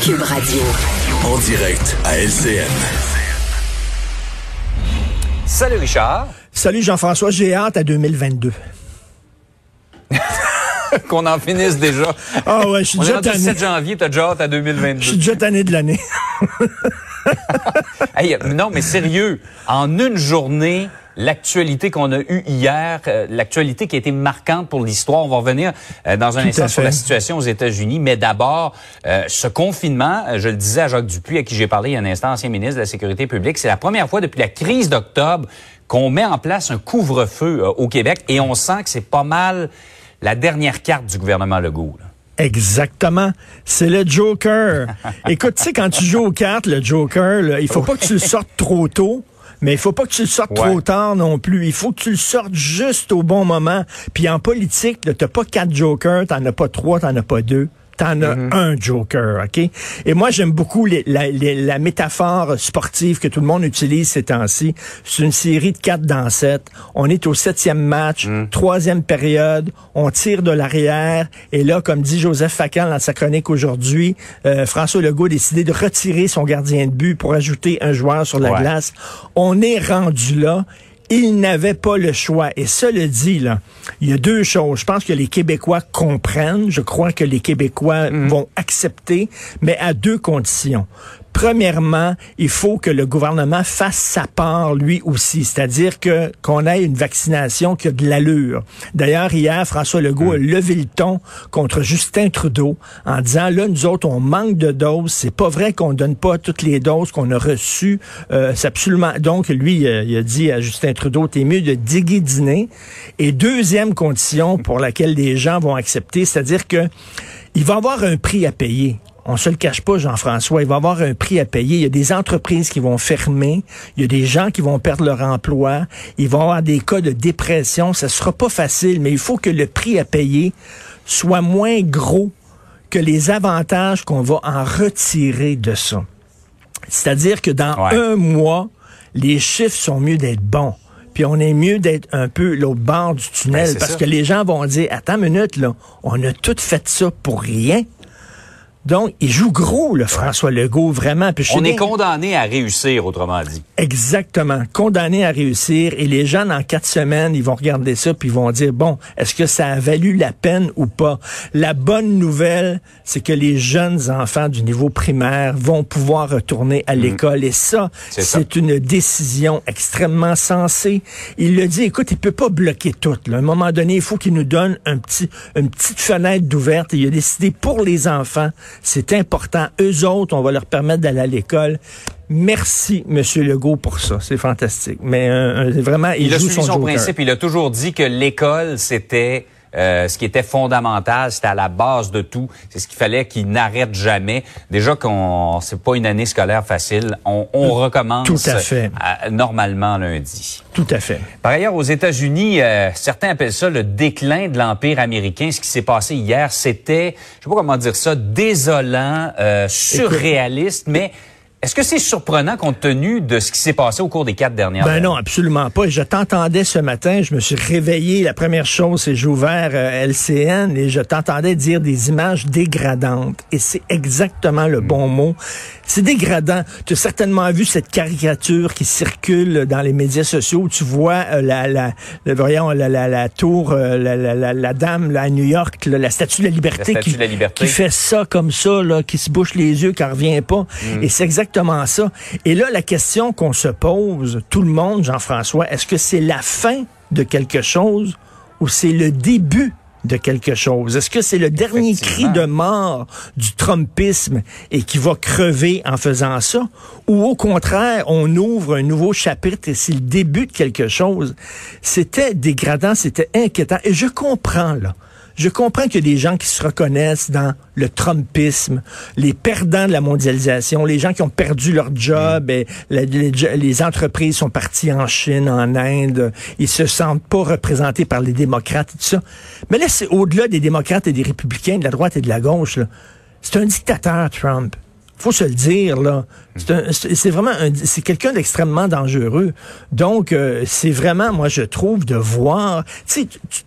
Cube Radio. En direct à LCN. Salut Richard. Salut Jean-François, j'ai hâte à 2022. Qu'on en finisse déjà. Ah ouais, je suis On est déjà tanné. 7 janvier, t'as déjà hâte à Je suis 2022. déjà tanné de l'année. Hey, non, mais sérieux, en une journée, l'actualité qu'on a eue hier, euh, l'actualité qui a été marquante pour l'histoire, on va revenir euh, dans un Tout instant sur la situation aux États-Unis, mais d'abord, euh, ce confinement, euh, je le disais à Jacques Dupuis, à qui j'ai parlé il y a un instant, ancien ministre de la Sécurité publique, c'est la première fois depuis la crise d'octobre qu'on met en place un couvre-feu euh, au Québec et on sent que c'est pas mal la dernière carte du gouvernement Legault. là. Exactement. C'est le Joker. Écoute, tu sais, quand tu joues aux cartes, le Joker, là, il faut pas que tu le sortes trop tôt. Mais il faut pas que tu le sortes Ouais. trop tard non plus. Il faut que tu le sortes juste au bon moment. Puis en politique, t'as pas quatre jokers, t'en as pas trois, t'en as pas deux. T'en as un joker, OK? Et moi, j'aime beaucoup les- la, les- la métaphore sportive que tout le monde utilise ces temps-ci. C'est une série de quatre dans sept. On est au septième match, troisième période. On tire de l'arrière. Et là, comme dit Joseph Facal dans sa chronique aujourd'hui, euh, François Legault a décidé de retirer son gardien de but pour ajouter un joueur sur la Ouais. glace. On est rendu là. Il n'avait pas le choix. Et cela dit, là, il y a deux choses. Je pense que les Québécois comprennent. Je crois que les Québécois vont accepter, mais à deux conditions. Premièrement, il faut que le gouvernement fasse sa part lui aussi, c'est-à-dire que qu'on ait une vaccination qui a de l'allure. D'ailleurs, hier, François Legault a levé le ton contre Justin Trudeau en disant là, nous autres, on manque de doses. C'est pas vrai qu'on donne pas toutes les doses qu'on a reçues. Euh, c'est absolument. Donc, lui, euh, il a dit à Justin Trudeau, t'es mieux de déguédiner. Et deuxième condition pour laquelle les gens vont accepter, c'est-à-dire que il va avoir un prix à payer. On se le cache pas, Jean-François. Il va avoir un prix à payer. Il y a des entreprises qui vont fermer. Il y a des gens qui vont perdre leur emploi. Il va y avoir des cas de dépression. Ça sera pas facile, mais il faut que le prix à payer soit moins gros que les avantages qu'on va en retirer de ça. C'est-à-dire que dans Ouais. un mois, les chiffres sont mieux d'être bons. Puis on est mieux d'être un peu l'autre bord du Ben, tunnel c'est parce ça. que les gens vont dire attends une minute là, on a tout fait ça pour rien. Donc, il joue gros, le François Legault, vraiment. Puis On est condamné à réussir, autrement dit. Exactement. Condamné à réussir. Et les gens, dans quatre semaines, ils vont regarder ça puis ils vont dire, bon, est-ce que ça a valu la peine ou pas? La bonne nouvelle, c'est que les jeunes enfants du niveau primaire vont pouvoir retourner à l'école. Et ça, Mm. C'est une décision extrêmement sensée. Il le dit, écoute, il peut pas bloquer tout. là. À un moment donné, il faut qu'il nous donne un petit, une petite fenêtre d'ouverte. Il a décidé pour les enfants, c'est important. Eux autres, on va leur permettre d'aller à l'école. Merci, Monsieur Legault, pour ça. C'est fantastique. Mais euh, euh, vraiment, il, Il a suivi son, principe. Il a toujours dit que l'école, c'était euh, ce qui était fondamental, c'était à la base de tout. C'est ce qu'il fallait qu'il n'arrête jamais. Déjà qu'on c'est pas une année scolaire facile, on, on recommence Tout à fait. euh, normalement lundi. Tout à fait. Par ailleurs, aux États-Unis, euh, certains appellent ça le déclin de l'empire américain. Ce qui s'est passé hier, c'était, je sais pas comment dire ça, désolant, euh, surréaliste, mais est-ce que c'est surprenant compte tenu de ce qui s'est passé au cours des quatre dernières Ben années? non, absolument pas. Je t'entendais ce matin, je me suis réveillé. La première chose, c'est j'ai ouvert euh, LCN et je t'entendais dire des images dégradantes. Et c'est exactement le bon mot. C'est dégradant. Tu as certainement vu cette caricature qui circule dans les médias sociaux où tu vois euh, la, la, voyons, la, la, la tour, euh, la, la, la, dame là, à New York, là, la statue de la liberté, La statue qui, de la liberté. qui fait ça comme ça, là, qui se bouche les yeux, qui en revient pas. Mm. Et c'est exactement ça. Et là, la question qu'on se pose, tout le monde, Jean-François, est-ce que c'est la fin de quelque chose ou c'est le début de quelque chose? Est-ce que c'est le dernier cri de mort du Trumpisme et qui va crever en faisant ça? Ou au contraire, on ouvre un nouveau chapitre et c'est le début de quelque chose? C'était dégradant, c'était inquiétant. Et je comprends, là. Je comprends qu'il y a des gens qui se reconnaissent dans le Trumpisme, les perdants de la mondialisation, les gens qui ont perdu leur job, et la- les, les entreprises sont parties en Chine, en Inde, ils se sentent pas représentés par les démocrates et tout ça. Mais là, c'est au-delà des démocrates et des républicains, de la droite et de la gauche. là. C'est un dictateur, Trump. Faut se le dire là. C'est vraiment un- c'est quelqu'un d'extrêmement dangereux. Donc euh, c'est vraiment, moi je trouve, de voir. Tu sais, tu-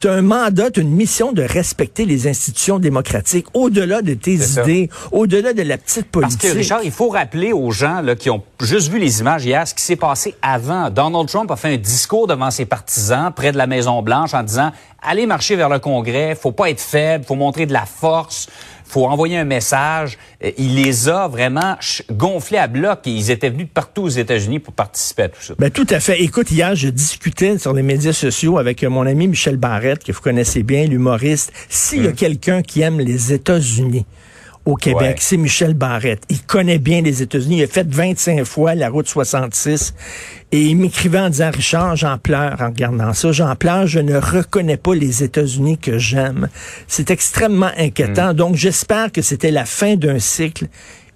tu as un mandat, tu as une mission de respecter les institutions démocratiques, au-delà de tes idées, au-delà de la petite Parce politique. que, Richard, il faut rappeler aux gens là, qui ont juste vu les images hier ce qui s'est passé avant. Donald Trump a fait un discours devant ses partisans près de la Maison-Blanche en disant Allez marcher vers le Congrès, faut pas être faible, faut montrer de la force, faut envoyer un message. Euh, Il les a vraiment gonflés à bloc et ils étaient venus de partout aux États-Unis pour participer à tout ça. Ben, tout à fait. Écoute, hier, je discutais sur les médias sociaux avec euh, mon ami Michel Barrette, que vous connaissez bien, l'humoriste. S'il y a quelqu'un qui aime les États-Unis au Québec, Ouais. c'est Michel Barrette. Il connaît bien les États-Unis. Il a fait 25 fois la route 66. Et il m'écrivait en disant, Richard, j'en pleure en regardant ça. J'en pleure, je ne reconnais pas les États-Unis que j'aime. C'est extrêmement inquiétant. Donc, j'espère que c'était la fin d'un cycle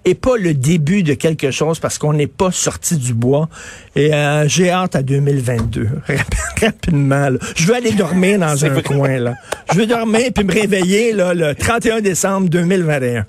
et pas le début de quelque chose parce qu'on n'est pas sorti du bois. Et euh, j'ai hâte à 2022. Rap- Rapidement. là. Je veux aller dormir dans un coin. là. Je veux dormir puis me réveiller là, le 31 décembre 2021.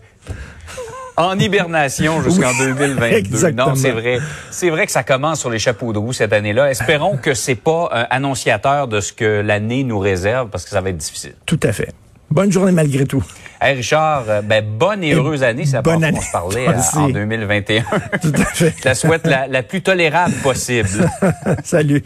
En hibernation jusqu'en Oui, 2022. exactement. Non, c'est vrai. C'est vrai que ça commence sur les chapeaux de roue cette année-là. Espérons que c'est pas un annonciateur de ce que l'année nous réserve parce que ça va être difficile. Tout à fait. Bonne journée malgré tout. Hey Richard, euh, ben, bonne et heureuse année. C'est la bonne fois qu'on se année. parlait euh, en aussi. 2021. Tout à fait. Je la souhaite la, la plus tolérable possible. Salut.